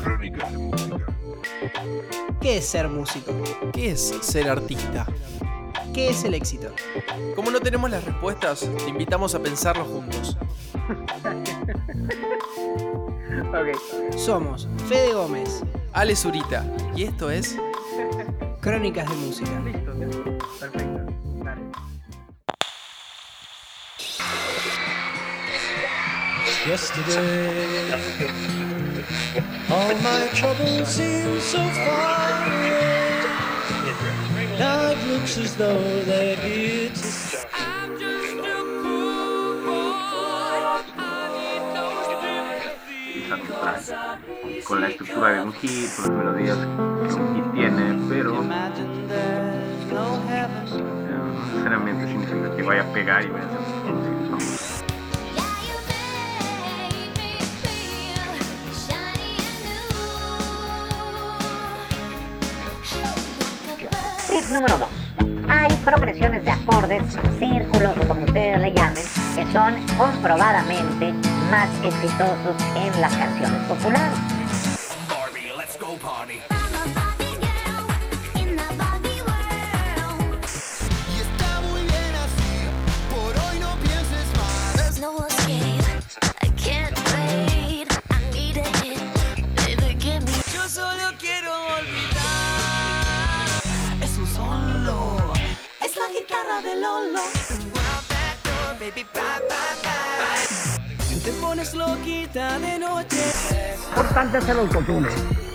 Crónicas de música. ¿Qué es ser músico? ¿Qué es ser artista? ¿Qué es el éxito? Como no tenemos las respuestas, te invitamos a pensarlo juntos. Somos Fede Gómez, Ale Zurita, y esto es Crónicas de Música. Listo. Perfecto. Yesterday, all my troubles seem so far away. Now it looks as though they're here to stay. con la estructura de un hit, con las melodías que un hit tiene, pero no necesariamente significa que vaya a pegar y vaya a ser número 2. Hay progresiones de acordes, círculos o como ustedes le llamen, que son comprobadamente más exitosos en las canciones populares. Es el autotune.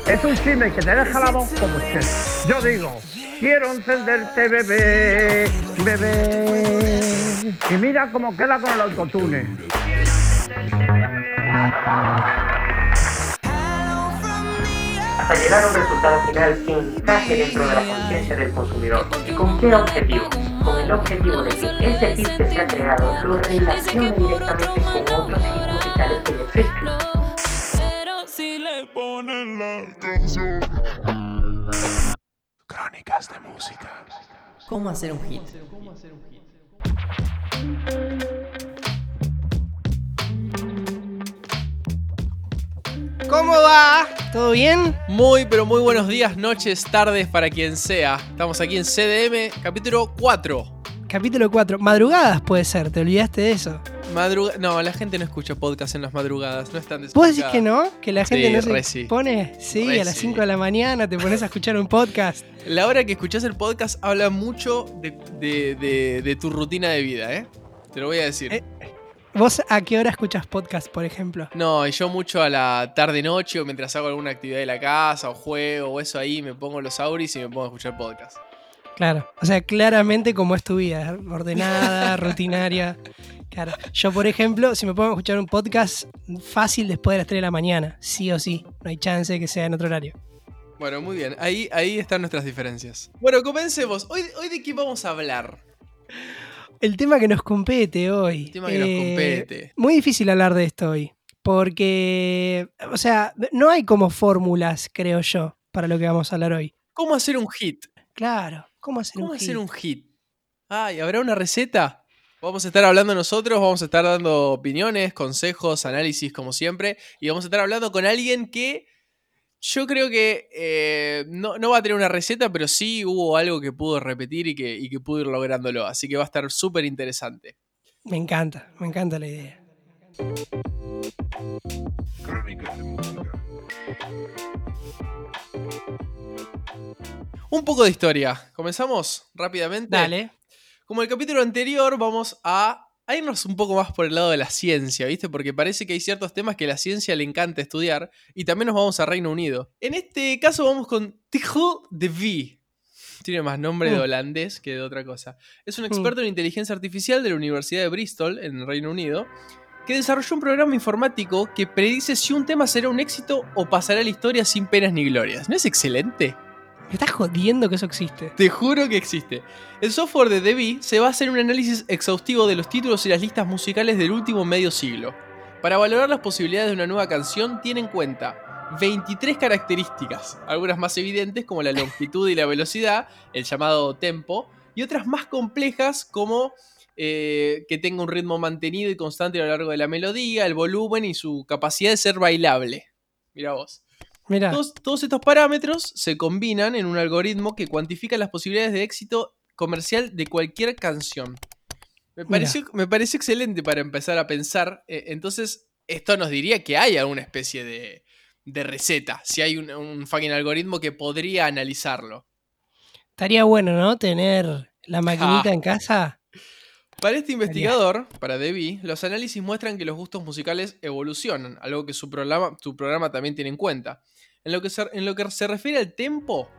Es un chisme que te deja la voz como usted. Yo digo, quiero encenderte, bebé, bebé. Y mira cómo queda con el autotune. Hasta llegar a un resultado final que encaje dentro de la conciencia del consumidor. ¿Y con qué objetivo? Con el objetivo de que ese hit que se ha creado lo relacione directamente con otros hits musicales que existen. Ponen la Crónicas de música. ¿Cómo hacer un hit? ¿Cómo va? ¿Todo bien? Muy, pero muy buenos días, noches, tardes para quien sea. Estamos aquí en CDM, capítulo 4. Capítulo 4. Madrugadas puede ser, te olvidaste de eso. Madruga no, la gente no escucha podcast en las madrugadas, no están ¿Vos decís que no? ¿Que la gente Sí, no se sí. pone? Sí, Re a las sí. 5 de la mañana te pones a escuchar un podcast. La hora que escuchás el podcast habla mucho de, de- de- de tu rutina de vida, ¿eh? Te lo voy a decir. Eh. ¿Vos a qué hora escuchas podcast, por ejemplo? No, y yo mucho a la tarde-noche o mientras hago alguna actividad de la casa o juego o eso ahí, me pongo los auris y me pongo a escuchar podcast. Claro. O sea, claramente como es tu vida, ordenada, rutinaria. Claro. Yo, por ejemplo, si me pongo a escuchar un podcast fácil después de las 3 de la mañana, sí o sí. No hay chance de que sea en otro horario. Bueno, muy bien, ahí, ahí están nuestras diferencias. Bueno, comencemos. Hoy, hoy de qué vamos a hablar. El tema que nos compete hoy. El tema que nos Eh, compete. Muy difícil hablar de esto hoy. Porque, o sea, no hay como fórmulas, creo yo, para lo que vamos a hablar hoy. ¿Cómo hacer un hit? Claro, ¿cómo hacer ¿Cómo un hacer hit? un hit? Ay, ¿habrá una receta? Vamos a estar hablando nosotros, vamos a estar dando opiniones, consejos, análisis como siempre, y vamos a estar hablando con alguien que yo creo que eh, no, no va a tener una receta, pero sí hubo algo que pudo repetir y que, y que pudo ir lográndolo, así que va a estar súper interesante. Me encanta, me encanta la idea. Crónicas de música. Un poco de historia, comenzamos rápidamente. Dale. Como el capítulo anterior, vamos a, a irnos un poco más por el lado de la ciencia, ¿viste? Porque parece que hay ciertos temas que a la ciencia le encanta estudiar y también nos vamos a Reino Unido. En este caso vamos con Tijo de V. Tiene más nombre de Mm. holandés que de otra cosa. Es un experto en inteligencia artificial de la Universidad de Bristol, en el Reino Unido, que desarrolló un programa informático que predice si un tema será un éxito o pasará a la historia sin penas ni glorias. ¿No es excelente? Me estás jodiendo que eso existe. Te juro que existe. El software de Devi se basa en un análisis exhaustivo de los títulos y las listas musicales del último medio siglo. Para valorar las posibilidades de una nueva canción, tiene en cuenta 23 características, algunas más evidentes como la longitud y la velocidad, el llamado tempo, y otras más complejas como eh, que tenga un ritmo mantenido y constante a lo largo de la melodía, el volumen y su capacidad de ser bailable. Mira vos. Todos, todos estos parámetros se combinan en un algoritmo que cuantifica las posibilidades de éxito comercial de cualquier canción. Me pareció, me pareció excelente para empezar a pensar. eh, entonces, esto nos diría que hay alguna especie de, de receta. Si hay un, un fucking algoritmo que podría analizarlo. estaría bueno, ¿no? Tener la maquinita Ah. en casa. Para este investigador, para Debbie, los análisis muestran que los gustos musicales evolucionan, algo que su programa, su programa también tiene en cuenta. En lo, que se, en lo que se refiere al tempo,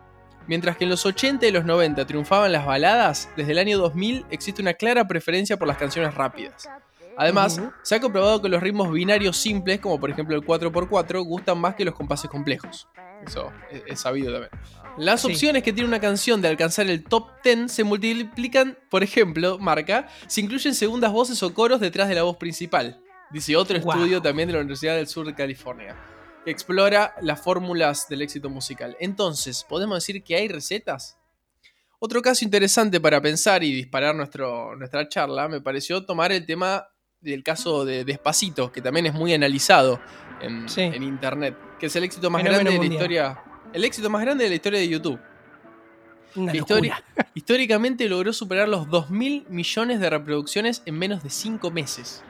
mientras que en los 80 y los 90 triunfaban las baladas, desde el año 2000 existe una clara preferencia por las canciones rápidas. Además, se ha comprobado que los ritmos binarios simples, como por ejemplo el 4x4, gustan más que los compases complejos. Eso es, es sabido también. Las Sí. opciones que tiene una canción de alcanzar el top 10 se multiplican, por ejemplo, marca, si incluyen segundas voces o coros detrás de la voz principal. Dice otro Wow. estudio también de la Universidad del Sur de California, que explora las fórmulas del éxito musical. Entonces, ¿podemos decir que hay recetas? Otro caso interesante para pensar y disparar nuestro, nuestra charla me pareció tomar el tema del caso de Despacito, que también es muy analizado en, Sí. en internet, que es el éxito más Fenómeno grande de la historia. El éxito más grande de la historia de YouTube. Una histori- históricamente logró superar los 2.000 millones de reproducciones en menos de 5 meses.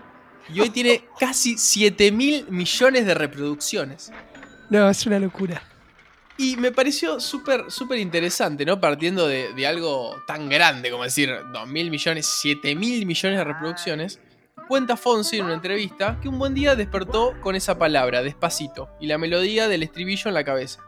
Y hoy tiene casi 7.000 millones de reproducciones. No, es una locura. Y me pareció súper, súper interesante, ¿no? Partiendo de, de algo tan grande como decir 2.000 millones, 7.000 millones de reproducciones. Cuenta Fonsi en una entrevista que un buen día despertó con esa palabra, despacito, y la melodía del estribillo en la cabeza.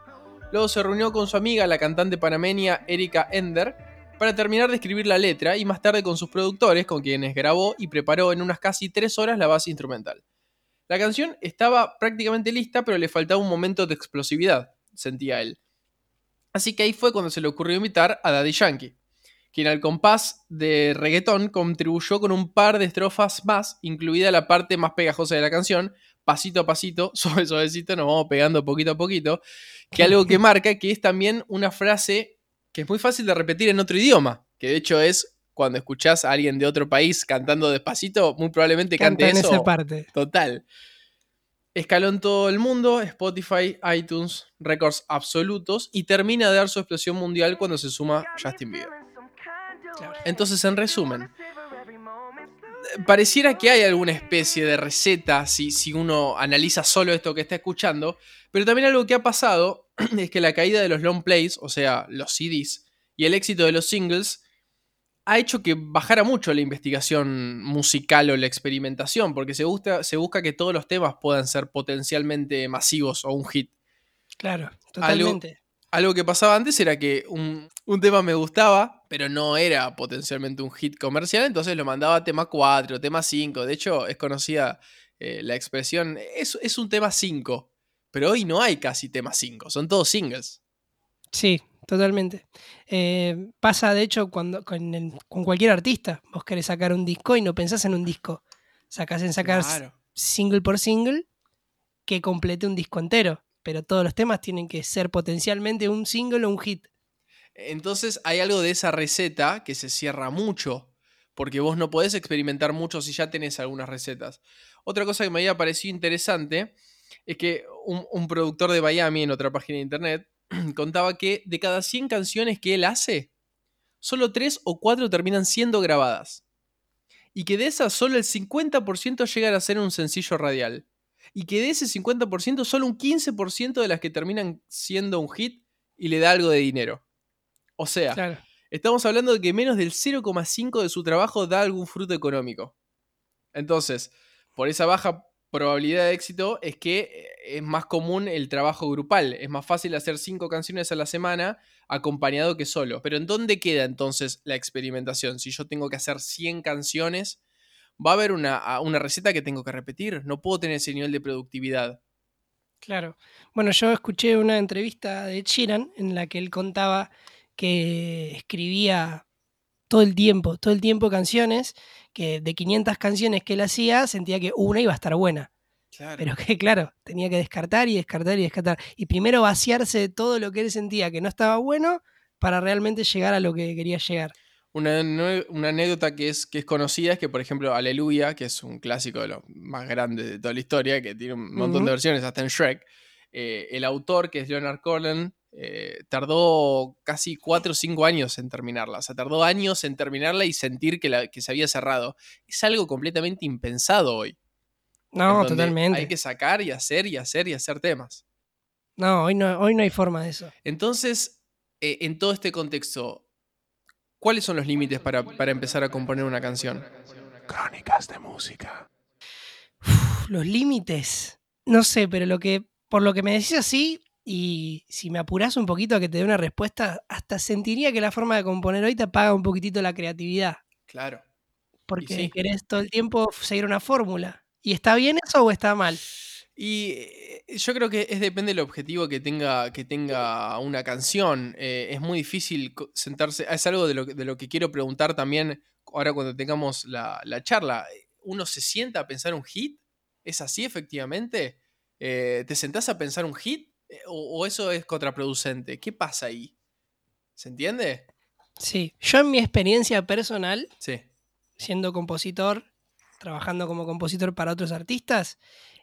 Luego se reunió con su amiga, la cantante panameña Erika Ender, para terminar de escribir la letra y más tarde con sus productores, con quienes grabó y preparó en unas casi 3 horas la base instrumental. La canción estaba prácticamente lista, pero le faltaba un momento de explosividad, sentía él. Así que ahí fue cuando se le ocurrió invitar a Daddy Yankee, quien al compás de reggaetón contribuyó con un par de estrofas más, incluida la parte más pegajosa de la canción, pasito a pasito, suave suavecito, nos vamos pegando poquito a poquito, que algo que marca que es también una frase que es muy fácil de repetir en otro idioma, que de hecho es cuando escuchás a alguien de otro país cantando despacito, muy probablemente Canta cante en eso. esa parte. Total. Escaló en todo el mundo, Spotify, iTunes, récords absolutos y termina de dar su explosión mundial cuando se suma Justin Bieber. Entonces, en resumen, pareciera que hay alguna especie de receta si, si uno analiza solo esto que está escuchando, pero también algo que ha pasado es que la caída de los long plays, o sea, los CDs, y el éxito de los singles ha hecho que bajara mucho la investigación musical o la experimentación, porque se, gusta, se busca que todos los temas puedan ser potencialmente masivos o un hit. Claro, totalmente. Algo que pasaba antes era que un, un tema me gustaba, pero no era potencialmente un hit comercial, entonces lo mandaba a tema 4, tema 5. De hecho, es conocida eh, la expresión, es, es un tema 5, pero hoy no hay casi tema 5, son todos singles. Sí, totalmente. Eh, pasa, de hecho, cuando con, el- con cualquier artista. Vos querés sacar un disco y no pensás en un disco. Sacás en sacar Claro. single por single que complete un disco entero. Pero todos los temas tienen que ser potencialmente un single o un hit. Entonces hay algo de esa receta que se cierra mucho, porque vos no podés experimentar mucho si ya tenés algunas recetas. Otra cosa que me había parecido interesante es que un, productor de Miami en otra página de internet contaba que de cada 100 canciones que él hace, solo 3 o 4 terminan siendo grabadas. Y que de esas solo el 50% llegan a ser un sencillo radial. Y que de ese 50% solo un 15% de las que terminan siendo un hit y le da algo de dinero. O sea, Claro. estamos hablando de que menos del 0,5 de su trabajo da algún fruto económico. Entonces, por esa baja probabilidad de éxito es que eh, es más común el trabajo grupal. Es más fácil hacer 5 canciones a la semana acompañado que solo. Pero ¿en dónde queda entonces la experimentación? Si yo tengo que hacer 100 canciones, va a haber una, una receta que tengo que repetir. No puedo tener ese nivel de productividad. Claro. Bueno, yo escuché una entrevista de Sheeran en la que él contaba que escribía todo el tiempo, todo el tiempo canciones, que de 500 canciones que él hacía, sentía que una iba a estar buena. Claro. Pero que, claro, tenía que descartar y descartar y descartar. Y primero vaciarse de todo lo que él sentía que no estaba bueno para realmente llegar a lo que quería llegar. Una, una anécdota que es, que es conocida es que, por ejemplo, Aleluya, que es un clásico de los más grandes de toda la historia, que tiene un montón de versiones, hasta en Shrek, eh, el autor, que es Leonard Cohen, eh, tardó casi 4 o 5 años en terminarla. O sea, tardó años en terminarla y sentir que, la, que se había cerrado. Es algo completamente impensado hoy. No, totalmente. Hay que sacar y hacer y hacer y hacer temas. No, hoy no, hoy no hay forma de eso. Entonces, eh, en todo este contexto, ¿cuáles son los límites para, para empezar a componer una canción? Crónicas de música. Uf, los límites. No sé, pero lo que, por lo que me decís así, y si me apurás un poquito a que te dé una respuesta, hasta sentiría que la forma de componer hoy te apaga un poquitito la creatividad. Claro. Porque sí. querés todo el tiempo seguir una fórmula. ¿Y está bien eso o está mal? Y eh, yo creo que es depende del objetivo que tenga, que tenga una canción. Eh, es muy difícil sentarse. Es algo de lo, que- de lo que quiero preguntar también ahora cuando tengamos la, la charla. ¿Uno se sienta a pensar un hit? ¿Es así efectivamente? Eh, ¿Te sentás a pensar un hit? Eh, ¿O, o eso es contraproducente? ¿Qué pasa ahí? ¿Se entiende? Sí. Yo en mi experiencia personal, Sí. siendo compositor, trabajando como compositor para otros artistas,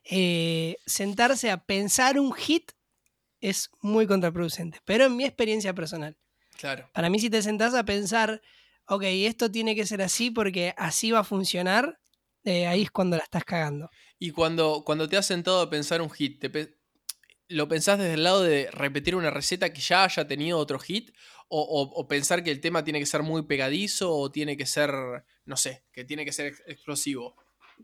eh, sentarse a pensar un hit es muy contraproducente. Pero en mi experiencia personal. Claro. Para mí, si te sentás a pensar, ok, esto tiene que ser así porque así va a funcionar, eh, ahí es cuando la estás cagando. Y cuando, cuando te has sentado a pensar un hit, te ¿lo pensás desde el lado de repetir una receta que ya haya tenido otro hit? O, o- o pensar que el tema tiene que ser muy pegadizo o tiene que ser, no sé, que tiene que ser ex- explosivo?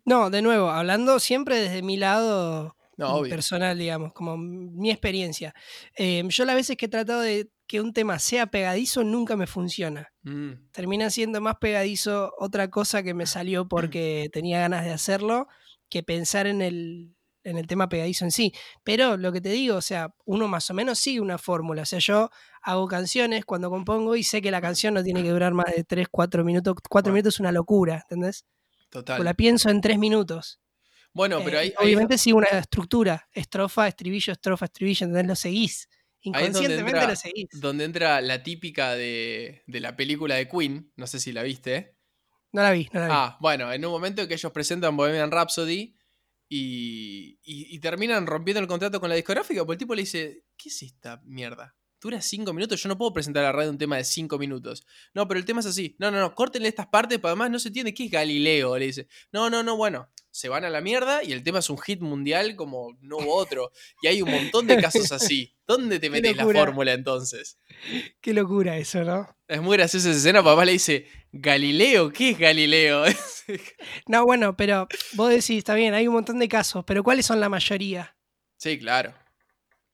No, de nuevo, hablando siempre desde mi lado No, personal, digamos, como mi experiencia. Eh, yo las veces que he tratado de que un tema sea pegadizo, nunca me funciona. Mm, Termina siendo más pegadizo otra cosa que me salió porque tenía ganas de hacerlo que pensar en el, en el tema pegadizo en sí. Pero lo que te digo, o sea, uno más o menos sigue una fórmula. O sea, yo hago canciones cuando compongo y sé que la canción no tiene que durar más de 3, 4 minutos. 4 Bueno. minutos es una locura, ¿entendés? total. O la pienso en 3 minutos. Bueno, pero Eh, ahí, obviamente sigue una estructura, estrofa, estribillo, estrofa, estribillo, ¿entendés? Lo seguís. ahí es donde Inconscientemente entra, lo seguís. donde entra la típica de, de la película de Queen, no sé si la viste. No la vi, no la vi. Ah, bueno, en un momento en que ellos presentan Bohemian Rhapsody y, terminan rompiendo el contrato con la discográfica, porque el tipo le dice, ¿qué es esta mierda? Dura cinco minutos, yo no puedo presentar a la radio un tema de cinco minutos. No, pero el tema es así. No, no, no, córtenle estas partes, para además no se entiende qué es Galileo, le dice. No, no, no, bueno, se van a la mierda y el tema es un hit mundial como no hubo otro. Y hay un montón de casos así. ¿Dónde te metes la fórmula entonces? Qué locura eso, ¿no? Es muy graciosa esa escena, papá le dice, Galileo, ¿qué es Galileo? No, bueno, pero vos decís, está bien, hay un montón de casos, pero ¿cuáles son la mayoría? sí, claro.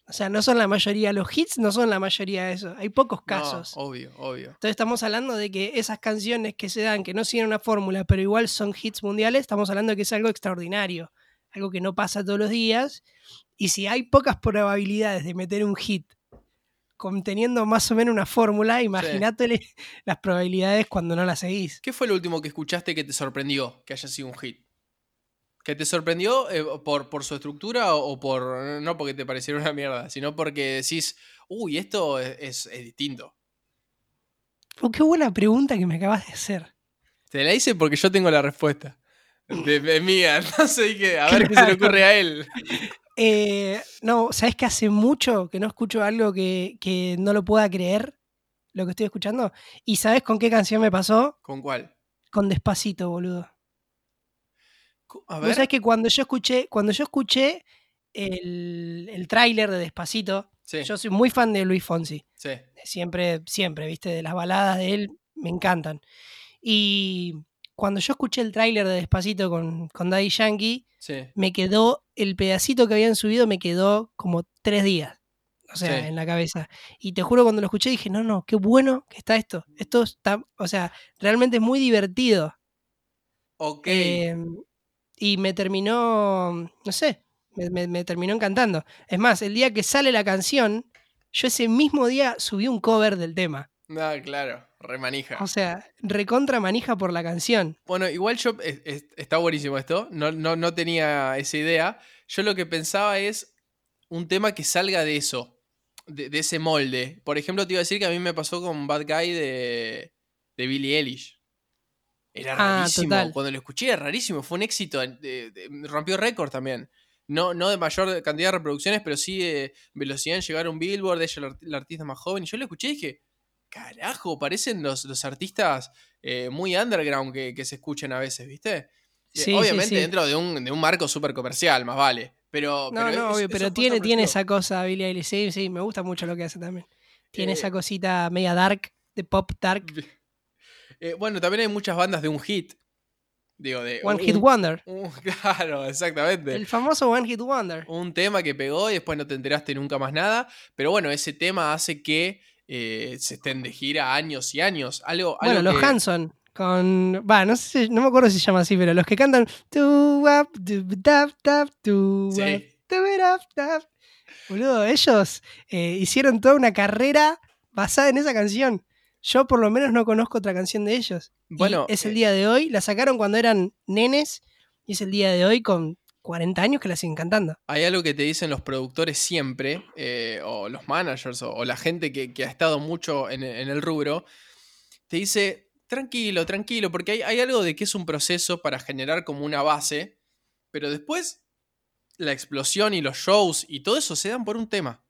O sea, no son la mayoría, los hits no son la mayoría de eso, hay pocos No, casos. obvio, obvio. Entonces estamos hablando de que esas canciones que se dan, que no siguen una fórmula, pero igual son hits mundiales, estamos hablando de que es algo extraordinario, algo que no pasa todos los días. Y si hay pocas probabilidades de meter un hit conteniendo más o menos una fórmula, imagínate las probabilidades cuando no la seguís. ¿Qué fue lo último que escuchaste que te sorprendió que haya sido un hit? ¿Que te sorprendió eh, por, por su estructura o, o por. No porque te pareciera una mierda, sino porque decís, uy, esto es, es- es distinto? Oh, qué buena pregunta que me acabas de hacer. Te la hice porque yo tengo la respuesta. De, de mía, entonces dije, a ver qué se le ocurre a él. Eh, no, ¿sabes que hace mucho que no escucho algo que, que no lo pueda creer? Lo que estoy escuchando. ¿Y sabes con qué canción me pasó? ¿Con cuál? Con Despacito, boludo. A Vos ver. sabés que cuando yo escuché, cuando yo escuché el, el tráiler de Despacito, Sí, yo soy muy fan de Luis Fonsi. sí. Siempre, siempre, viste, de las baladas de él me encantan. Y cuando yo escuché el tráiler de Despacito con, con Daddy Yankee, Sí. me quedó, el pedacito que habían subido me quedó como tres días. O sea, Sí. en la cabeza. Y te juro, cuando lo escuché dije, no, no, qué bueno que está esto. Esto está, o sea, realmente es muy divertido. Ok. Eh, y me terminó, no sé, me, me- me terminó encantando. Es más, el día que sale la canción, yo ese mismo día subí un cover del tema. Ah, claro, remanija. O sea, recontra manija por la canción. Bueno, igual yo, es- es- está buenísimo esto, no, no, no tenía esa idea. Yo lo que pensaba es un tema que salga de eso, de, de ese molde. Por ejemplo, te iba a decir que a mí me pasó con Bad Guy de, de Billie Eilish. Era Ah, rarísimo. total. Cuando lo escuché era rarísimo. Fue un éxito. eh, rompió récord también. No, no de mayor cantidad de reproducciones, pero sí de velocidad en llegar a un Billboard. Ella la, art- la artista más joven. Y yo lo escuché y dije, carajo, parecen los, los artistas eh, muy underground que, que se escuchan a veces, ¿viste? Eh, Sí, Obviamente sí. dentro de un, de un marco súper comercial, más vale. Pero, No, pero no, es- obvio, pero tiene, tiene esa cosa, Billie Eilish. Sí, sí, me gusta mucho lo que hace también. Tiene Eh, esa cosita media dark, de pop dark. Eh, bueno, también hay muchas bandas de un hit. Digo, de. One un- Hit Wonder. un- claro, exactamente. El famoso One Hit Wonder. Un tema que pegó y después no te enteraste nunca más nada. Pero bueno, ese tema hace que eh, se estén de gira años y años. Algo, Bueno, algo los que- Hanson. Con. Va, no sé, si- no me acuerdo si se llama así, pero los que cantan. Sí. Boludo, ellos eh, hicieron toda una carrera basada en esa canción. Yo por lo menos no conozco otra canción de ellos. Y Bueno, es el eh, día de hoy. La sacaron cuando eran nenes. Y es el día de hoy con 40 años que la siguen cantando. Hay algo que te dicen los productores siempre, eh, o los managers, o, o la gente que, que ha estado mucho en, en el rubro, te dice, tranquilo, tranquilo, porque hay, hay algo de que es un proceso para generar como una base, pero después la explosión y los shows y todo eso se dan por un tema.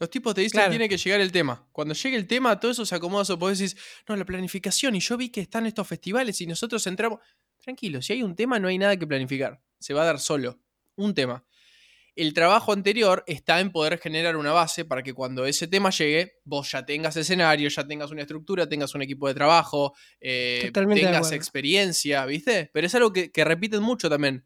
Los tipos te dicen, Claro. tiene que llegar el tema. Cuando llegue el tema, todo eso se acomoda. O vos decís, no, la planificación, y yo vi que están estos festivales y nosotros entramos. Tranquilo, si hay un tema, no hay nada que planificar. Se va a dar solo. Un tema. El trabajo anterior está en poder generar una base para que cuando ese tema llegue, vos ya tengas escenario, ya tengas una estructura, tengas un equipo de trabajo, eh, de tengas experiencia, ¿viste? Pero es algo que, que repiten mucho también.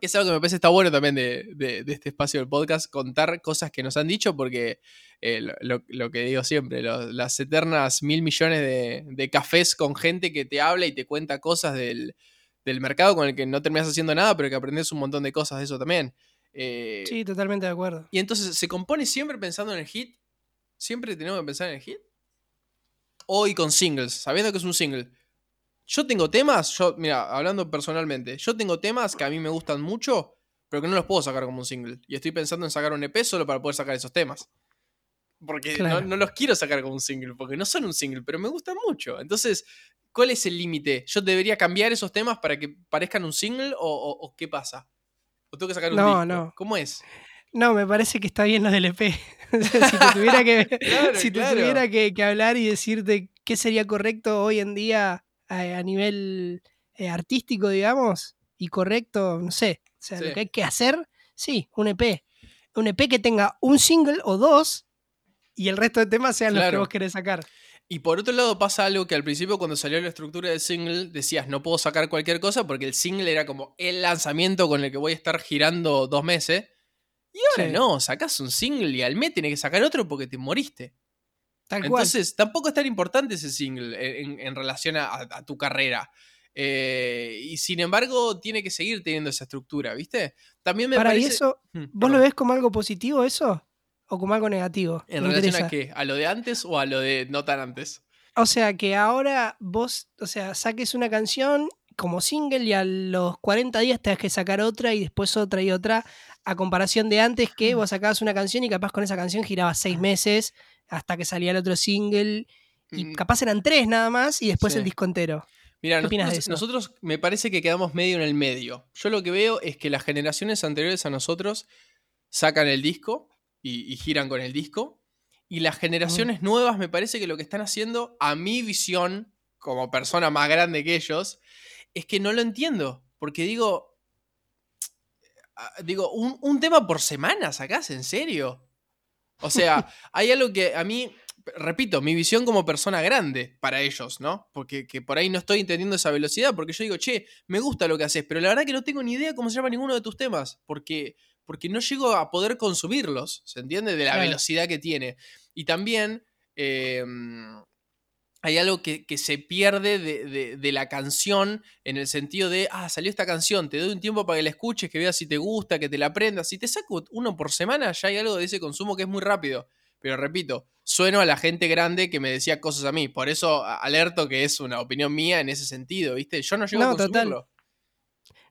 Es algo que me parece está bueno también de, de- de este espacio del podcast, contar cosas que nos han dicho, porque eh, lo, lo- que digo siempre, lo- las eternas mil millones de, de cafés con gente que te habla y te cuenta cosas del, del mercado con el que no terminas haciendo nada, pero que aprendes un montón de cosas de eso también. Eh, Sí, totalmente de acuerdo. y entonces, ¿se compone siempre pensando en el hit? ¿Siempre tenemos que pensar en el hit? Hoy con singles, sabiendo que es un single. Yo tengo temas, yo, mira, hablando personalmente, yo tengo temas que a mí me gustan mucho, pero que no los puedo sacar como un single. Y estoy pensando en sacar un EP solo para poder sacar esos temas. Porque no- Claro. no, los quiero sacar como un single, porque no son un single, pero me gustan mucho. Entonces, ¿cuál es el límite? ¿Yo debería cambiar esos temas para que parezcan un single o, o- o qué pasa? ¿O tengo que sacar un No, disco? no. ¿Cómo es? No, me parece que está bien lo del EP. Si te tuviera, que, Claro, si te claro. tuviera que, que hablar y decirte qué sería correcto hoy en día a, a nivel eh, artístico, digamos, y correcto, no sé. O sea, Sí. lo que hay que hacer, sí, un EP. Un EP que tenga un single o dos y el resto de temas sean los que vos querés sacar. Y por otro lado pasa algo que al principio cuando salió la estructura del single decías no puedo sacar cualquier cosa porque el single era como el lanzamiento con el que voy a estar girando dos meses. Y ahora Sí. no, sacás un single y al mes tenés que sacar otro porque te moriste. Tal cual. Entonces tampoco es tan importante ese single en, en relación a, a tu carrera. Eh, y sin embargo tiene que seguir teniendo esa estructura, ¿viste? También me Para, parece... ¿y eso, Mm, vos perdón. lo ves como algo positivo eso? ¿O como algo negativo? ¿En Me relación interesa. a qué? ¿A lo de antes o a lo de no tan antes? O sea, que ahora vos, o sea, saques una canción como single y a los 40 días tengas que sacar otra y después otra y otra, a comparación de antes que vos sacabas una canción y capaz con esa canción girabas seis meses hasta que salía el otro single y capaz eran tres nada más y después Sí. el disco entero. Mira, ¿Qué opinas de nosotros, me parece que quedamos medio en el medio. Yo lo que veo es que las generaciones anteriores a nosotros sacan el disco y, y giran con el disco. Y las generaciones nuevas me parece que lo que están haciendo, a mi visión, como persona más grande que ellos, es que no lo entiendo. Porque digo, digo, un, un tema por semana sacás, ¿en serio? O sea, hay algo que a mí, repito, mi visión como persona grande para ellos, ¿no? Porque que por ahí no estoy entendiendo esa velocidad, porque yo digo, che, me gusta lo que haces, pero la verdad que no tengo ni idea cómo se llama ninguno de tus temas, porque, porque no llego a poder consumirlos, ¿se entiende? De la Claro. velocidad que tiene. Y también eh, hay algo que, que se pierde de, de- de la canción en el sentido de, ah, salió esta canción, te doy un tiempo para que la escuches, que veas si te gusta, que te la aprendas. Si te saco uno por semana, ya hay algo de ese consumo que es muy rápido. Pero repito, sueno a la gente grande que me decía cosas a mí. Por eso a- alerto que es una opinión mía en ese sentido, ¿viste? Yo no llego a No, total. consumirlo.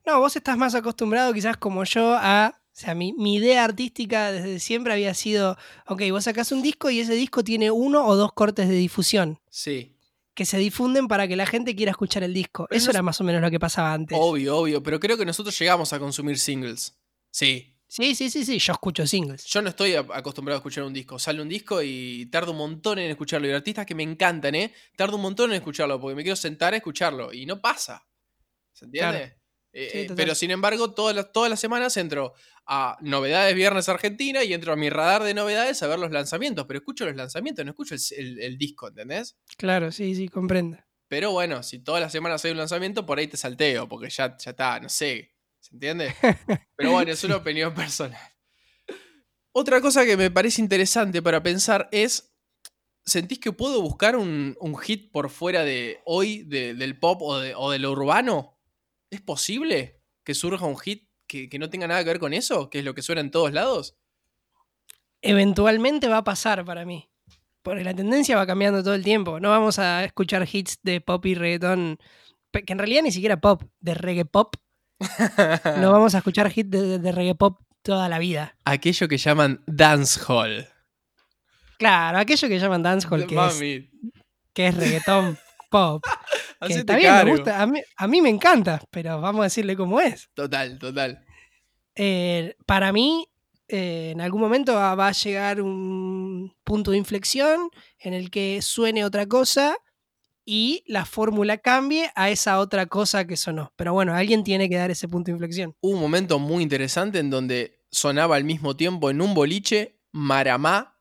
No, vos estás más acostumbrado quizás como yo a... O sea, mi, mi idea artística desde siempre había sido, ok, vos sacás un disco y ese disco tiene uno o dos cortes de difusión. Sí. que se difunden para que la gente quiera escuchar el disco. Pero Eso no era más o menos lo que pasaba antes. Obvio, obvio, pero creo que nosotros llegamos a consumir singles. Sí. Sí, sí, sí, sí, yo escucho singles. Yo no estoy acostumbrado a escuchar un disco. Sale un disco y tardo un montón en escucharlo. Y artistas que me encantan, ¿eh? Tardo un montón en escucharlo porque me quiero sentar a escucharlo. Y no pasa. ¿Se entiende? Claro. Eh, Sí, eh, pero sin embargo, todas las, todas las semanas entro a Novedades Viernes Argentina y entro a mi radar de novedades a ver los lanzamientos. Pero escucho los lanzamientos, no escucho el, el- el disco, ¿entendés? Claro, sí, sí, comprendo. Pero bueno, si todas las semanas hay un lanzamiento, por ahí te salteo, porque ya, ya está, no sé. ¿Se entiende? Pero bueno, es una opinión personal. Otra cosa que me parece interesante para pensar es, ¿sentís que puedo buscar un, un hit por fuera de hoy, de- del pop o de, o de lo urbano? ¿Es posible que surja un hit que, que no tenga nada que ver con eso? ¿Que es lo que suena en todos lados? Eventualmente va a pasar para mí. Porque la tendencia va cambiando todo el tiempo. No vamos a escuchar hits de pop y reggaetón, que en realidad ni siquiera pop, de reggae pop. No vamos a escuchar hits de, de- reggae pop toda la vida. Aquello que llaman dancehall. Claro, aquello que llaman dancehall, que es, que es reggaetón pop. Que hacete está bien, me gusta. A mí, a mí me encanta, pero vamos a decirle cómo es. Total, total. Eh, para mí, eh, en algún momento va va a llegar un punto de inflexión en el que suene otra cosa y la fórmula cambie a esa otra cosa que sonó. Pero bueno, alguien tiene que dar ese punto de inflexión. hubo un momento muy interesante en donde sonaba al mismo tiempo en un boliche Maramá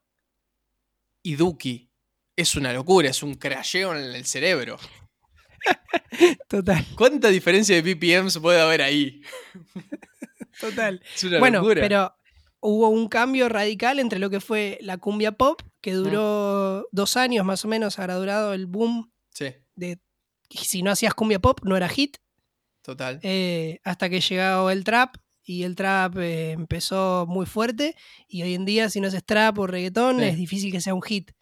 y Duki. Es una locura, es un crasheo en el cerebro. Total, ¿Cuánta diferencia de BPMs puede haber ahí? total. Es una Bueno, locura. pero hubo un cambio radical entre lo que fue la cumbia pop, que duró dos años más o menos, habrá durado el boom Sí, de... Si no hacías cumbia pop, no era hit. total. eh, hasta que llegó el trap y el trap eh, empezó muy fuerte y hoy en día si no es trap o reggaetón Sí. es difícil que sea un hit.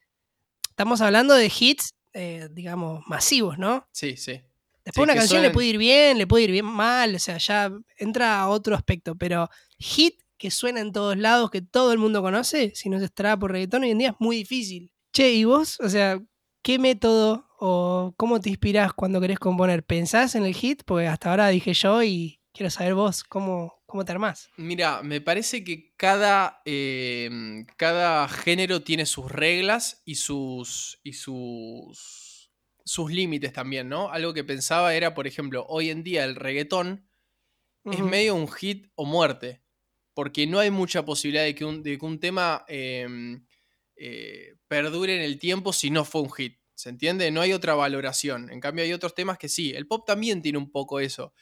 Estamos hablando de hits, eh, digamos, masivos, ¿no? Sí, sí. Después Sí, una canción le puede ir bien, le puede ir bien mal, o sea, ya entra a otro aspecto, pero hit que suena en todos lados, que todo el mundo conoce, si no es trap o reggaetón, hoy en día es muy difícil. Che, ¿y vos? O sea, ¿qué método o cómo te inspirás cuando querés componer? ¿Pensás en el hit? Porque hasta ahora dije yo y quiero saber vos cómo, cómo te armás. Mira, me parece que cada, eh, cada género tiene sus reglas y sus, y sus, sus límites también, ¿no? Algo que pensaba era, por ejemplo, hoy en día el reggaetón es medio un hit o muerte. Porque no hay mucha posibilidad de que un, de que un tema eh, eh, perdure en el tiempo si no fue un hit. ¿Se entiende? No hay otra valoración. En cambio, hay otros temas que sí. El pop también tiene un poco eso.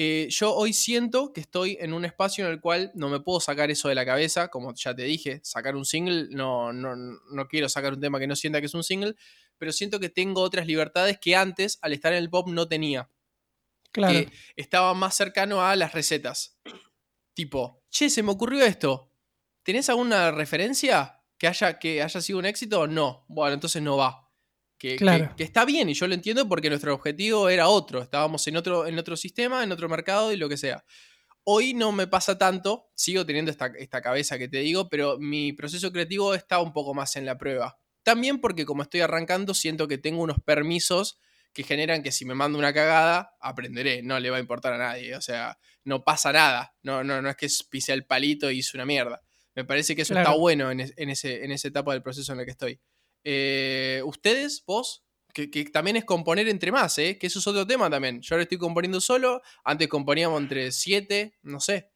Eh, yo hoy siento que estoy en un espacio en el cual no me puedo sacar eso de la cabeza. Como ya te dije, sacar un single, no, no, no quiero sacar un tema que no sienta que es un single. Pero siento que tengo otras libertades que antes, al estar en el pop, no tenía Claro. que estaba más cercano a las recetas. Tipo, che, se me ocurrió esto. ¿Tenés alguna referencia que haya, que haya sido un éxito? No. Bueno, entonces no va. Que, que- Claro. que está bien y yo lo entiendo porque nuestro objetivo era otro. Estábamos en otro, en otro sistema, en otro mercado y lo que sea. Hoy no me pasa tanto, sigo teniendo esta, esta cabeza que te digo, pero mi proceso creativo está un poco más en la prueba. También porque como estoy arrancando, siento que tengo unos permisos que generan que si me mando una cagada, aprenderé, no le va a importar a nadie. O sea, no pasa nada. No, no, no es que pise el palito y hice una mierda. Me parece que eso Claro. está bueno en, es- en ese, en esa etapa del proceso en el que estoy. Eh, ¿Ustedes, vos? Que, que también es componer entre más, ¿eh? Que eso es otro tema también. Yo ahora estoy componiendo solo, antes componíamos entre siete, no sé.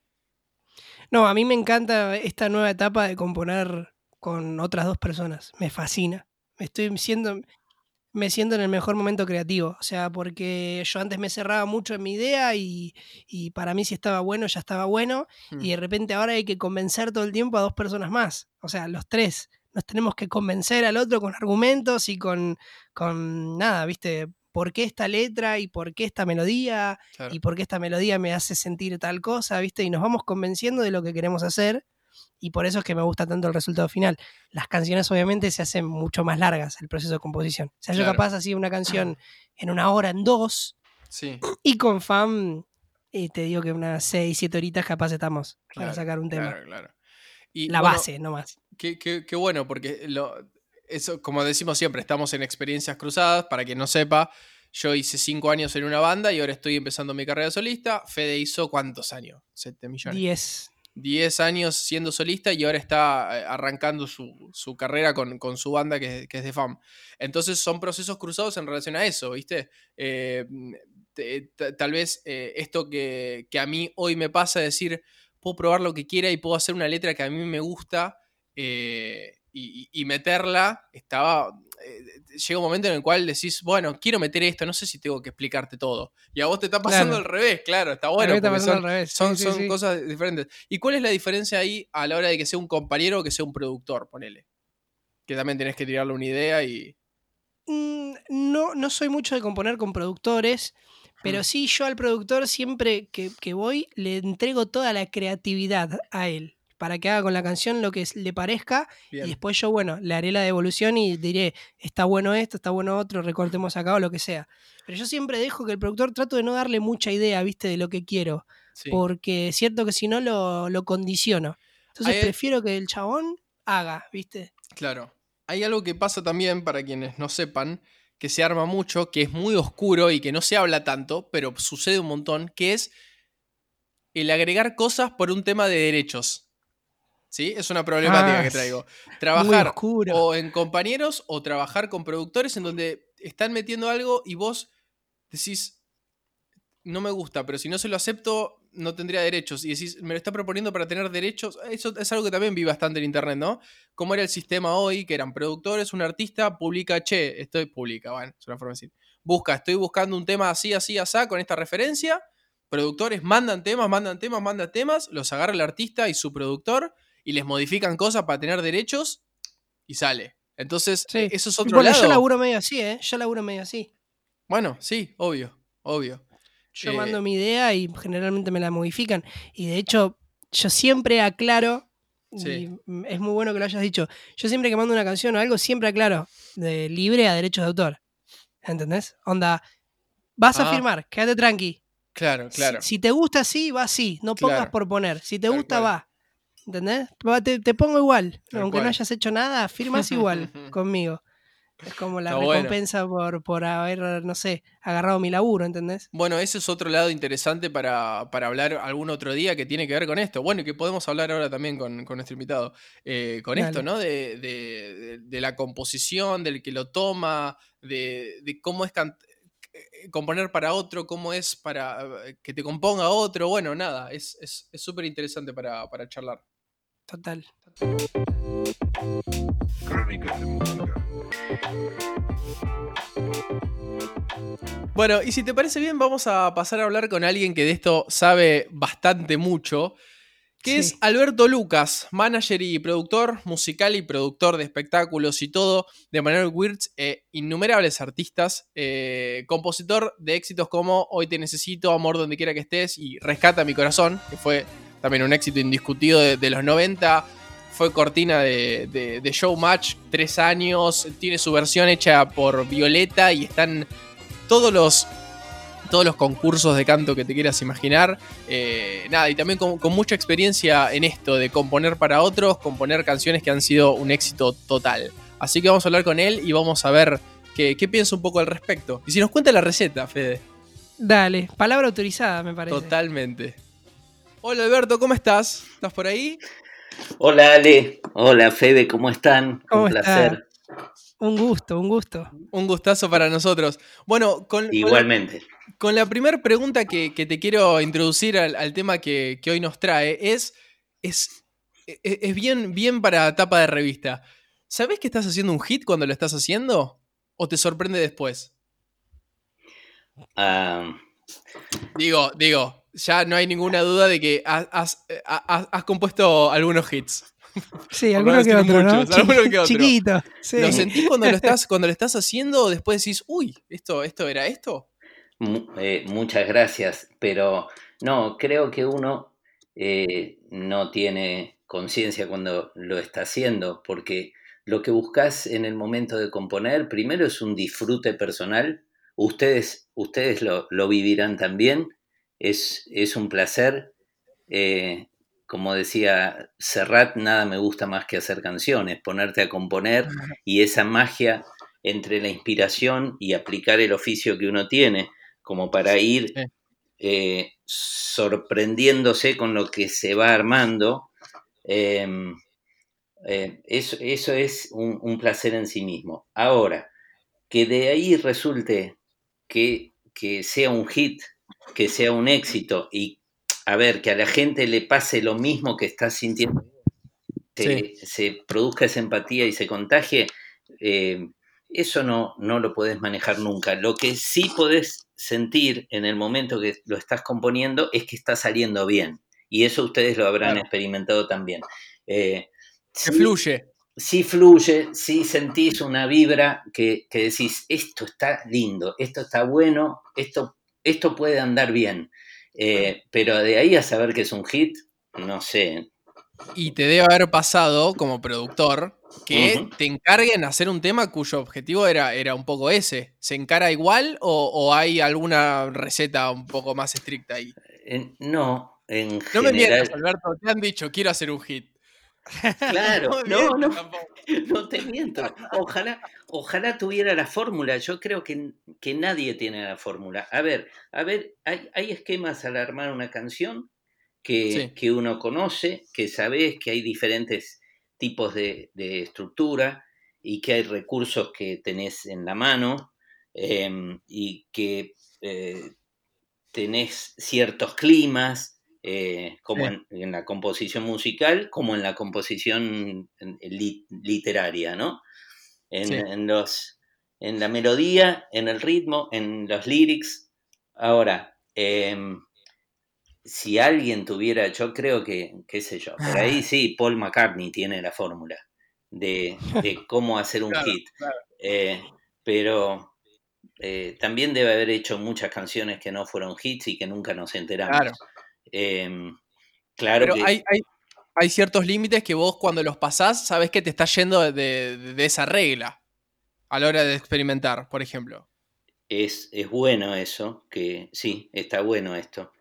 No, a mí me encanta esta nueva etapa de componer con otras dos personas. Me fascina. Me estoy siendo, me siento en el mejor momento creativo. O sea, porque yo antes me cerraba mucho en mi idea y, y para mí si estaba bueno, ya estaba bueno. Hmm. Y de repente ahora hay que convencer todo el tiempo a dos personas más. O sea, los tres. Nos tenemos que convencer al otro con argumentos y con, con nada, ¿viste? ¿Por qué esta letra y por qué esta melodía? Claro. y por qué esta melodía me hace sentir tal cosa, ¿viste? Y nos vamos convenciendo de lo que queremos hacer y por eso es que me gusta tanto el resultado final. Las canciones obviamente se hacen mucho más largas el proceso de composición. O sea, yo capaz hacía una canción en una hora, en dos, Sí. y con fan, eh, te digo que unas seis, siete horitas capaz estamos para sacar un tema. Claro, claro. Y, La bueno, base, no más. Qué, qué- qué bueno, porque lo- eso, como decimos siempre, estamos en experiencias cruzadas. Para quien no sepa, yo hice cinco años en una banda y ahora estoy empezando mi carrera solista. Fede hizo cuántos años? 7 millones. 10. 10 años siendo solista y ahora está eh, arrancando su, su carrera con, con su banda que, que es de FAM. Entonces son procesos cruzados en relación a eso, ¿viste? Eh, tal vez eh, esto que, que a mí hoy me pasa, es decir, puedo probar lo que quiera y puedo hacer una letra que a mí me gusta eh, y, meterla, estaba... eh, llega un momento en el cual decís, bueno, quiero meter esto, no sé si tengo que explicarte todo. Y a vos te está pasando Claro. al revés, claro, está A mí bueno. me está son- al revés. son, Sí, sí, son sí. cosas diferentes. ¿Y cuál es la diferencia ahí a la hora de que sea un compañero o que sea un productor? Ponele. Que también tenés que tirarle una idea y. Mm, No, no soy mucho de componer con productores, pero Mm. sí yo al productor siempre que, que voy le entrego toda la creatividad a él para que haga con la canción lo que le parezca Bien. y después yo, bueno, le haré la devolución y diré, está bueno esto, está bueno otro, recortemos acá o lo que sea. Pero yo siempre dejo que el productor trato de no darle mucha idea, viste, de lo que quiero, Sí. porque es cierto que si no lo, lo condiciono. Entonces prefiero que el chabón haga, viste. Claro. Hay algo que pasa también, para quienes no sepan, que se arma mucho, que es muy oscuro y que no se habla tanto, pero sucede un montón, que es el agregar cosas por un tema de derechos. ¿Sí? Es una problemática Ah, que traigo. Trabajar o en compañeros o trabajar con productores en donde están metiendo algo y vos decís, no me gusta, pero si no se lo acepto, no tendría derechos. Y decís, me lo está proponiendo para tener derechos. Eso es algo que también vi bastante en internet, ¿no? Cómo era el sistema hoy, que eran productores, un artista, publica, che, estoy, publica, bueno, es una forma de decir. Busca, estoy buscando un tema así, así, así, con esta referencia. Productores mandan temas, mandan temas, mandan temas, los agarra el artista y su productor y les modifican cosas para tener derechos y sale. Entonces, Sí. eso es otro Bueno, lado. yo laburo medio así, ¿eh? Yo laburo medio así. Bueno, sí, obvio, obvio. Yo Eh, mando mi idea y generalmente me la modifican. Y de hecho, yo siempre aclaro, Sí. y es muy bueno que lo hayas dicho, yo siempre que mando una canción o algo, siempre aclaro, de libre a derechos de autor. ¿Entendés? Onda, vas Ah. a firmar, quédate tranqui. Claro, claro. Si, te gusta así, va así. No pongas Claro. por poner. Si te Tal gusta, cual. va. ¿Entendés? Te, te pongo igual. Tal Aunque cual. no hayas hecho nada, firmas igual conmigo. Es como la bueno. recompensa por, por haber, no sé, agarrado mi laburo, ¿entendés? Bueno, ese es otro lado interesante para, para hablar algún otro día que tiene que ver con esto. Bueno, y que podemos hablar ahora también con, con nuestro invitado. Eh, con Dale. esto, ¿no? De, de- de- de la composición, del que lo toma, de, de cómo es eh, componer para otro, cómo es para eh, que te componga otro. Bueno, nada, es es- es súper interesante para, para charlar. Total. Crónicas de música. Bueno, y si te parece bien, vamos a pasar a hablar con alguien que de esto sabe bastante mucho, que es. Alberto Lucas, manager y productor musical y productor de espectáculos y todo de Manuel Wirtz e innumerables artistas, eh, compositor de éxitos como Hoy te necesito, Amor donde quiera que estés y Rescata mi corazón, que fue también un éxito indiscutido de, de los 90. Fue cortina de, de- de Showmatch, tres años. Tiene su versión hecha por Violeta y están todos los, todos los concursos de canto que te quieras imaginar. Eh, nada, y también con, con mucha experiencia en esto de componer para otros, componer canciones que han sido un éxito total. Así que vamos a hablar con él y vamos a ver qué, qué piensa un poco al respecto. Y si nos cuenta la receta, Fede. Dale, palabra autorizada, me parece. Totalmente. Hola Alberto, ¿cómo estás? ¿Estás por ahí? Hola Ale, hola Fede, ¿cómo están? ¿Cómo Un placer. Un gusto, un gusto. Un gustazo para nosotros. Bueno, con, Igualmente. Con la primera pregunta que, que te quiero introducir al, al tema que, que hoy nos trae es, es, es bien, bien para tapa de revista. ¿Sabés que estás haciendo un hit cuando lo estás haciendo? ¿O te sorprende después? Ah, Digo, digo, ya no hay ninguna duda de que has, has- eh, has- has compuesto algunos hits. Sí, Por alguno no que otro, ¿no? muchos, alguno que otro. Chiquito. Sí. ¿Lo sentís cuando lo estás, cuando lo estás haciendo o después decís, uy, esto, esto era esto? eh, muchas gracias, pero no, creo que uno eh, no tiene conciencia cuando lo está haciendo, porque lo que buscas en el momento de componer, primero es un disfrute personal, ustedes, ustedes lo, lo vivirán también, es, es un placer eh, como decía Serrat, nada me gusta más que hacer canciones, ponerte a componer y esa magia entre la inspiración y aplicar el oficio que uno tiene, como para ir eh, sorprendiéndose con lo que se va armando. em, eh, eso, eso es un, un placer en sí mismo. Ahora, que de ahí resulte que, que sea un hit, que sea un éxito y a ver, que a la gente le pase lo mismo que estás sintiendo, se, se produzca esa empatía y se contagie, eh, eso no, no lo puedes manejar nunca. Lo que sí podés sentir en el momento que lo estás componiendo es que está saliendo bien. Y eso ustedes lo habrán Claro. experimentado también. Eh, sí- fluye. sí fluye, sí sentís una vibra que, que decís, esto está lindo, esto está bueno, esto, esto puede andar bien. Eh, pero de ahí a saber que es un hit, no sé. Y te debe haber pasado como productor que te encarguen hacer un tema cuyo objetivo era, era un poco ese. ¿Se encara igual o, o hay alguna receta un poco más estricta ahí? En- no, en No me mientas, Alberto. Te han dicho, quiero hacer un hit. Claro, no, no, no te miento. Ojalá, ojalá tuviera la fórmula. Yo creo que, que nadie tiene la fórmula. A ver, a ver, hay, hay esquemas al armar una canción que, Sí. que uno conoce, que sabes que hay diferentes tipos de, de estructura y que hay recursos que tenés en la mano em, y que eh, tenés ciertos climas, eh, como Sí. en, en la composición musical, como en la composición li- literaria, ¿no? En, Sí. en los, en la melodía, en el ritmo, en los lyrics. Ahora, em, si alguien tuviera, yo creo que, qué sé yo, por ahí sí, Paul McCartney tiene la fórmula de, de cómo hacer un Claro, hit. claro. Eh, pero eh, también debe haber hecho muchas canciones que no fueron hits y que nunca nos enteramos. Claro. Em, claro Pero que hay, hay, hay ciertos límites que vos cuando los pasás sabés que te estás yendo de, de- de esa regla a la hora de experimentar, por ejemplo. es, es bueno eso, que sí, está bueno esto.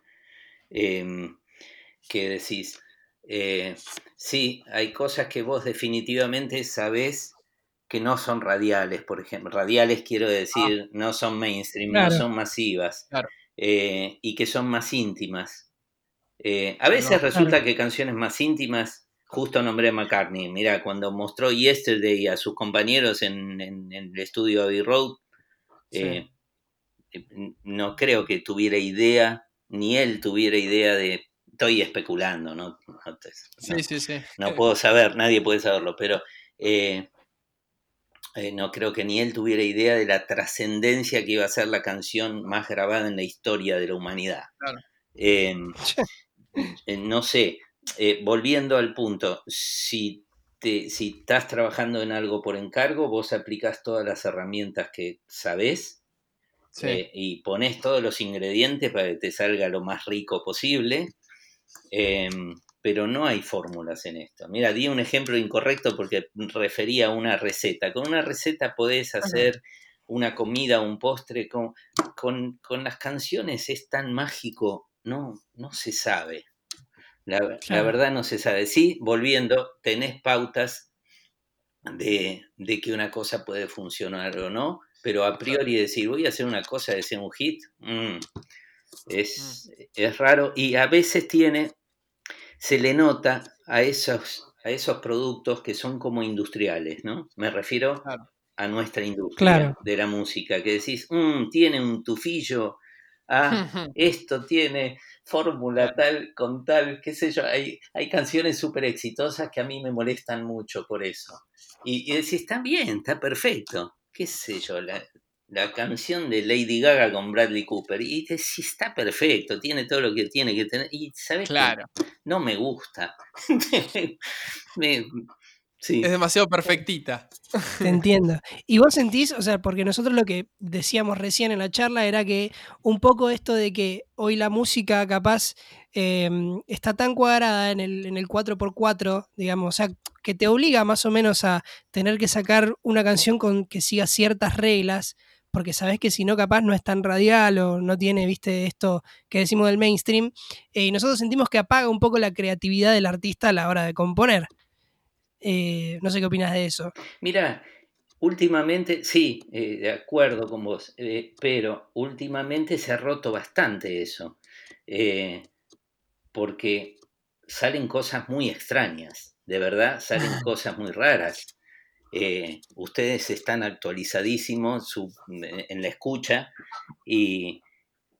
Em, que decís, eh, sí, hay cosas que vos definitivamente sabés que no son radiales, por ejemplo. Radiales quiero decir, no son mainstream, Claro. no son masivas, Claro. eh, y que son más íntimas. Eh, a veces resulta que canciones más íntimas, justo nombré a McCartney, mira, cuando mostró Yesterday a sus compañeros en, en- en el estudio Abbey Road, eh, no creo que tuviera idea, ni él tuviera idea de, estoy especulando, ¿no? Sí, sí, sí. no puedo saber, nadie puede saberlo, pero eh, eh, no creo que ni él tuviera idea de la trascendencia que iba a ser la canción más grabada en la historia de la humanidad. Claro. Eh, eh, no sé, eh, volviendo al punto, si, te, si estás trabajando en algo por encargo, vos aplicás todas las herramientas que sabés Sí. eh, y pones todos los ingredientes para que te salga lo más rico posible. Em, pero no hay fórmulas en esto. Mira, di un ejemplo incorrecto porque refería a una receta. Con una receta podés hacer una comida, un postre. Con, con, con las canciones es tan mágico, no, no se sabe. La, verdad no se sabe. Sí, volviendo, tenés pautas de, de que una cosa puede funcionar o no, pero a priori decir voy a hacer una cosa de ser un hit, mm, es, es raro y a veces tiene, se le nota a esos, a esos productos que son como industriales, ¿no? Me refiero Claro. a nuestra industria Claro. de la música, que decís, "Mm, tiene un tufillo, ah, esto tiene fórmula tal con tal, qué sé yo, hay, hay canciones súper exitosas que a mí me molestan mucho por eso. Y, y decís, está bien, está perfecto, qué sé yo, la, la canción de Lady Gaga con Bradley Cooper, y decís, está perfecto, tiene todo lo que tiene que tener, y sabes? Claro. no me gusta. Me- sí. Es demasiado perfectita. Te entiendo. Y vos sentís, o sea, porque nosotros lo que decíamos recién en la charla era que un poco esto de que hoy la música capaz eh, está tan cuadrada en el, en el 4x4, digamos, o sea, que te obliga más o menos a tener que sacar una canción con que siga ciertas reglas porque sabes que si no, capaz no es tan radial o no tiene, viste, esto que decimos del mainstream. eh, y nosotros sentimos que apaga un poco la creatividad del artista a la hora de componer. Eh, no sé qué opinas de eso. Mira, últimamente, sí, eh, de acuerdo con vos, eh, pero últimamente se ha roto bastante eso, porque salen cosas muy extrañas, de verdad, salen cosas muy raras. Ustedes están actualizadísimos su- en la escucha y,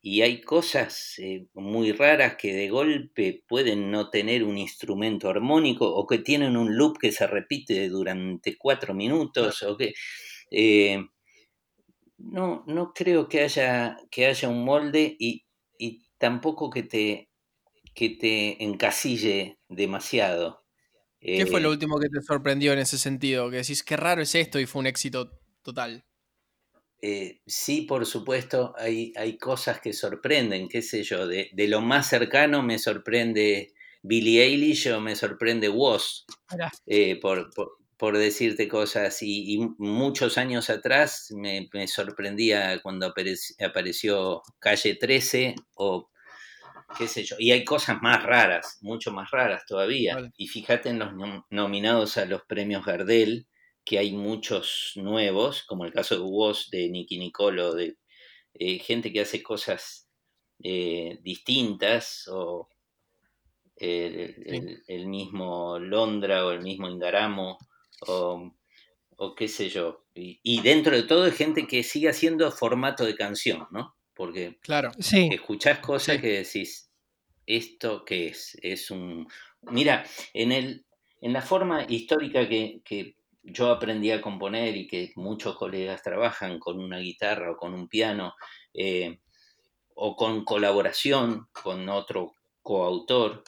y hay cosas eh, muy raras que de golpe pueden no tener un instrumento armónico o que tienen un loop que se repite durante cuatro minutos o que eh, no, no creo que haya, que haya un molde y, y tampoco que te, que te encasille demasiado. ¿Qué fue Eh, lo último que te sorprendió en ese sentido? Que decís, qué raro es esto y fue un éxito total. Eh, sí, por supuesto, hay, hay cosas que sorprenden, qué sé yo, de, de lo más cercano me sorprende Billie Eilish o me sorprende Woz, eh, por, por, por decirte cosas, y, y muchos años atrás me, me sorprendía cuando aparec- apareció Calle 13 o qué sé yo, y hay cosas más raras, mucho más raras todavía, Vale. y fíjate en los nom- nominados a los premios Gardel, que hay muchos nuevos, como el caso de Woz, de Nicky Nicolo, de eh, gente que hace cosas eh, distintas, o el, el- el mismo Londra o el mismo Ingaramo, o, o qué sé yo. Y, y dentro de todo hay gente que sigue haciendo formato de canción, ¿no? Porque Claro. Sí, escuchás cosas Sí. que decís, ¿esto qué es? Es un... Mira, en, el, en la forma histórica que, que yo aprendí a componer y que muchos colegas trabajan con una guitarra o con un piano, eh, o con colaboración con otro coautor,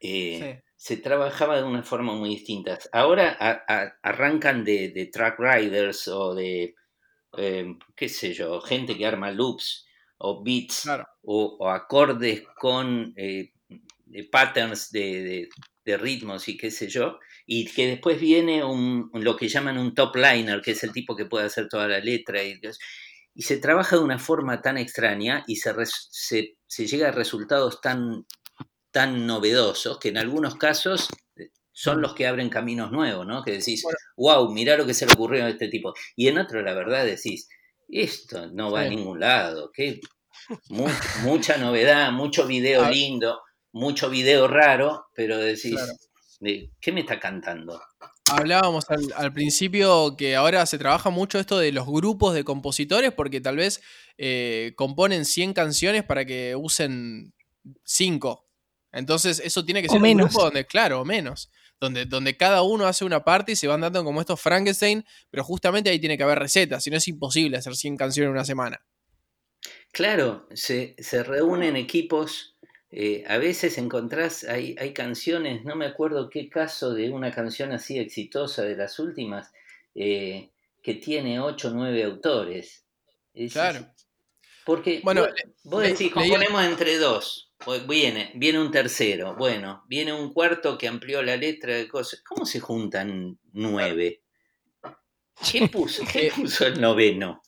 eh, se trabajaba de una forma muy distinta. Ahora a- a- arrancan de, de track riders o de, eh, qué sé yo, gente que arma loops o beats Claro. o, o acordes con patterns de, de- de ritmos y qué sé yo, y que después viene un, lo que llaman un top liner, que es el tipo que puede hacer toda la letra, y, y se trabaja de una forma tan extraña y se, res- se, se llega a resultados tan, tan novedosos que en algunos casos eh, son los que abren caminos nuevos, ¿no? Que decís, wow, mirá lo que se le ocurrió a este tipo. Y en otro, la verdad, decís, esto no va a ningún lado, que mu- mucha novedad, mucho video Ah. lindo, mucho video raro, pero decís, Claro. De, ¿qué me está cantando? Hablábamos al, al principio que ahora se trabaja mucho esto de los grupos de compositores porque tal vez eh, componen 100 canciones para que usen 5. Entonces eso tiene que O ser un menos. grupo donde, claro, o menos, donde, donde cada uno hace una parte y se van dando como estos Frankenstein, pero justamente ahí tiene que haber recetas, si no es imposible hacer 100 canciones en una semana. Claro, se, se reúnen equipos, eh, a veces encontrás, hay, hay canciones, no me acuerdo qué caso de una canción así exitosa de las últimas, eh, que tiene 8 o 9 autores. Es- Claro. Porque Bueno, vos, le- vos le- decís, componemos entre dos. pues Viene, viene un tercero, bueno, viene un cuarto que amplió la letra de cosas. ¿Cómo se juntan nueve? ¿Qué puso, qué puso el noveno?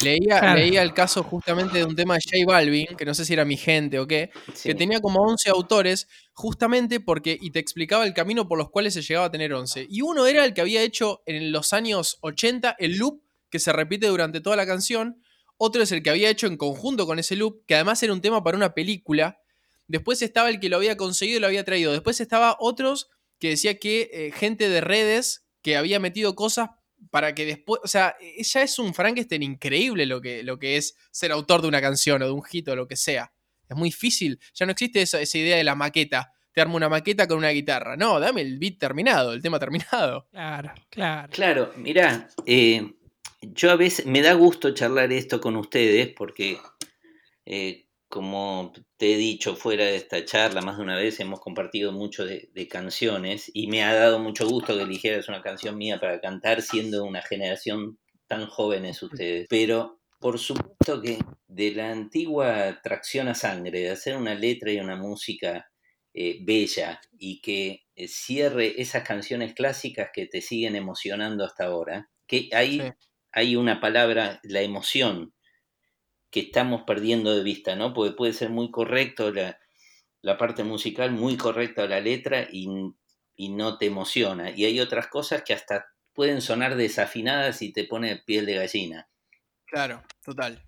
Leía, Claro. leía el caso justamente de un tema de J Balvin, que no sé si era mi gente o qué, Sí. que tenía como 11 autores, justamente porque, y te explicaba el camino por los cuales se llegaba a tener 11. Y uno era el que había hecho en los años 80 el loop que se repite durante toda la canción, otro es el que había hecho en conjunto con ese loop, que además era un tema para una película, después estaba el que lo había conseguido y lo había traído, después estaba otros que decía que eh, gente de redes que había metido cosas para que después, o sea, ya es un Frankenstein increíble lo que, lo que es ser autor de una canción o de un hit o lo que sea. Es muy difícil, ya no existe esa, esa idea de la maqueta. Te armo una maqueta con una guitarra. No, dame el beat terminado, el tema terminado. claro, claro. Claro, mirá, eh, yo a veces me da gusto charlar esto con ustedes porque, eh, como te he dicho fuera de esta charla más de una vez, hemos compartido mucho de, de canciones y me ha dado mucho gusto que eligieras una canción mía para cantar siendo una generación tan jóvenes ustedes. Pero por supuesto que de la antigua tracción a sangre, de hacer una letra y una música eh, bella y que eh, cierre esas canciones clásicas que te siguen emocionando hasta ahora, que ahí Sí. hay una palabra, la emoción, que estamos perdiendo de vista, ¿no? Porque puede ser muy correcto la, la parte musical, muy correcta la letra y, y no te emociona. Y hay otras cosas que hasta pueden sonar desafinadas y te pone piel de gallina. Claro, total.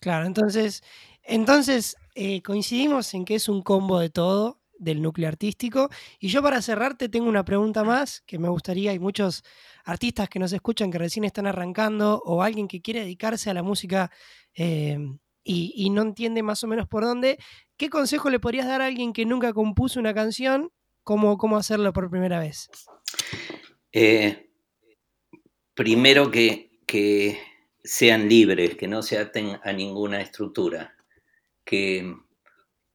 Claro, entonces, entonces eh, coincidimos en que es un combo de todo del núcleo artístico. Y yo para cerrarte tengo una pregunta más que me gustaría, hay muchos artistas que nos escuchan que recién están arrancando o alguien que quiere dedicarse a la música eh, y, no entiende más o menos por dónde. ¿Qué consejo le podrías dar a alguien que nunca compuso una canción? ¿Cómo, cómo hacerlo por primera vez? Eh, primero que, que sean libres, que no se aten a ninguna estructura, que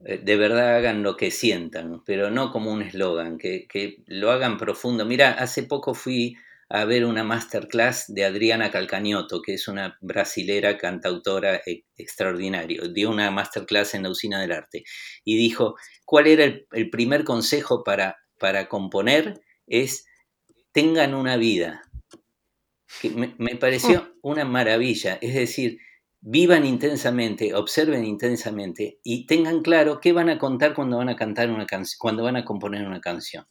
de verdad hagan lo que sientan, pero no como un eslogan, que, que lo hagan profundo. Mira, hace poco fui a ver una masterclass de Adriana Calcañoto, que es una brasilera cantautora e- extraordinaria. Dio una masterclass en la Usina del Arte y dijo, ¿cuál era el, el primer consejo para, para componer? Es, tengan una vida. Que me, me pareció una maravilla, es decir, vivan intensamente, observen intensamente y tengan claro qué van a contar cuando van a cantar una canción, cuando van a componer una canción.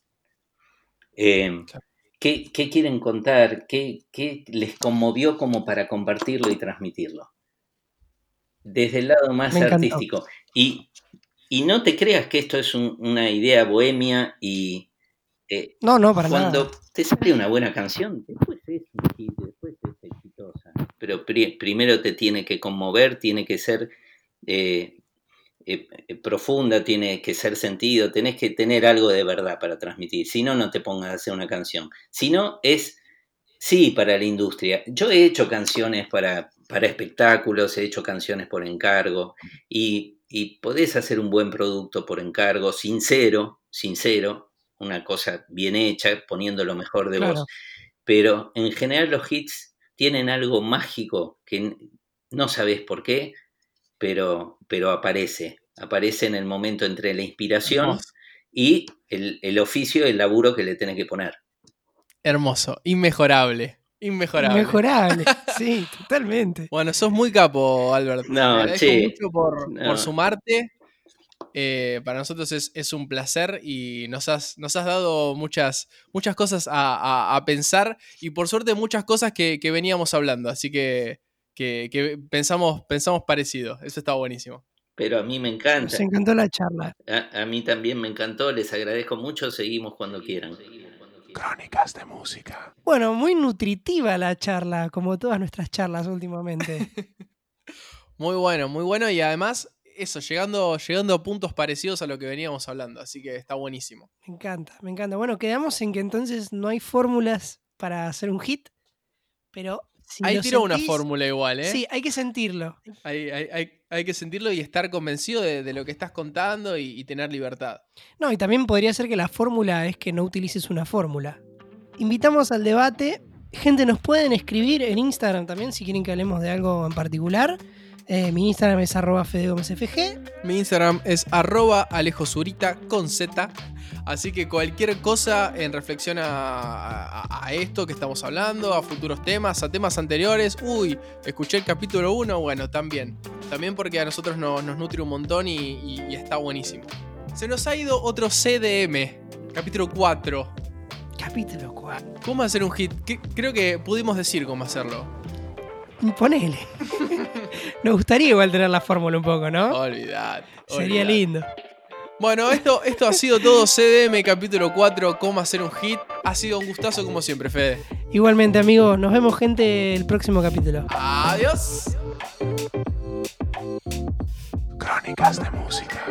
Eh, ¿qué, qué quieren contar? ¿Qué, ¿Qué les conmovió como para compartirlo y transmitirlo? Desde el lado más artístico. Y, y no te creas que esto es un- una idea bohemia y eh, No, no, para cuando nada. te sale una buena canción, después es un hit, después es exitosa. Pero pri- primero te tiene que conmover, tiene que ser eh, eh, eh, profunda, tiene que ser sentido, tenés que tener algo de verdad para transmitir. Si no, no te pongas a hacer una canción. Si no, es sí para la industria. Yo he hecho canciones para, para espectáculos, he hecho canciones por encargo y, y podés hacer un buen producto por encargo, sincero, sincero, una cosa bien hecha, poniendo lo mejor de Claro. vos. Pero en general los hits tienen algo mágico que no sabes por qué, pero, pero aparece. Aparece en el momento entre la inspiración Hermoso. y el, el oficio, el laburo que le tenés que poner. Hermoso, inmejorable. Inmejorable. Mejorable. Sí, totalmente. Bueno, sos muy capo, Albert. No, Te agradezco che, mucho por, no. por sumarte. Eh, para nosotros es, es un placer y nos has, nos has dado muchas, muchas cosas a, a- a pensar y por suerte muchas cosas que, que veníamos hablando. Así que, que, que pensamos, pensamos parecido. Eso está buenísimo. Pero a mí me Nos encanta. encantó la charla. A, a mí también me encantó, les agradezco mucho, seguimos cuando quieran. Crónicas de música. Bueno, muy nutritiva la charla, como todas nuestras charlas últimamente. Muy bueno, muy bueno y además eso, llegando, llegando a puntos parecidos a lo que veníamos hablando. Así que está buenísimo. Me encanta, me encanta. Bueno, quedamos en que entonces no hay fórmulas para hacer un hit, pero si Ahí tiro una sentís- fórmula igual, ¿eh? Sí, hay que sentirlo. Hay, hay- hay- hay que sentirlo y estar convencido de, de lo que estás contando y, y tener libertad. No, y también podría ser que la fórmula es que no utilices una fórmula. Invitamos al debate. Gente, nos pueden escribir en Instagram también si quieren que hablemos de algo en particular. Eh, mi Instagram es arroba fedegomesfg. Mi Instagram es arroba alejozurita con Z. Así que cualquier cosa en reflexión a, a- a esto que estamos hablando, a futuros temas, a temas anteriores. Uy, escuché el capítulo 1, bueno, también. También porque a nosotros no- nos nutre un montón y, y- y está buenísimo. Se nos ha ido otro CDM, capítulo 4. Capítulo 4. ¿Cómo hacer un hit? ¿Qué- Creo que pudimos decir cómo hacerlo. Ponele. Nos gustaría igual tener la fórmula un poco, ¿no? Olvidate. Sería olvidate. lindo. Bueno, esto, esto ha sido todo CDM capítulo 4, cómo hacer un hit. Ha sido un gustazo como siempre, Fede. Igualmente, amigos, nos vemos, gente, el próximo capítulo. Adiós. Crónicas de música.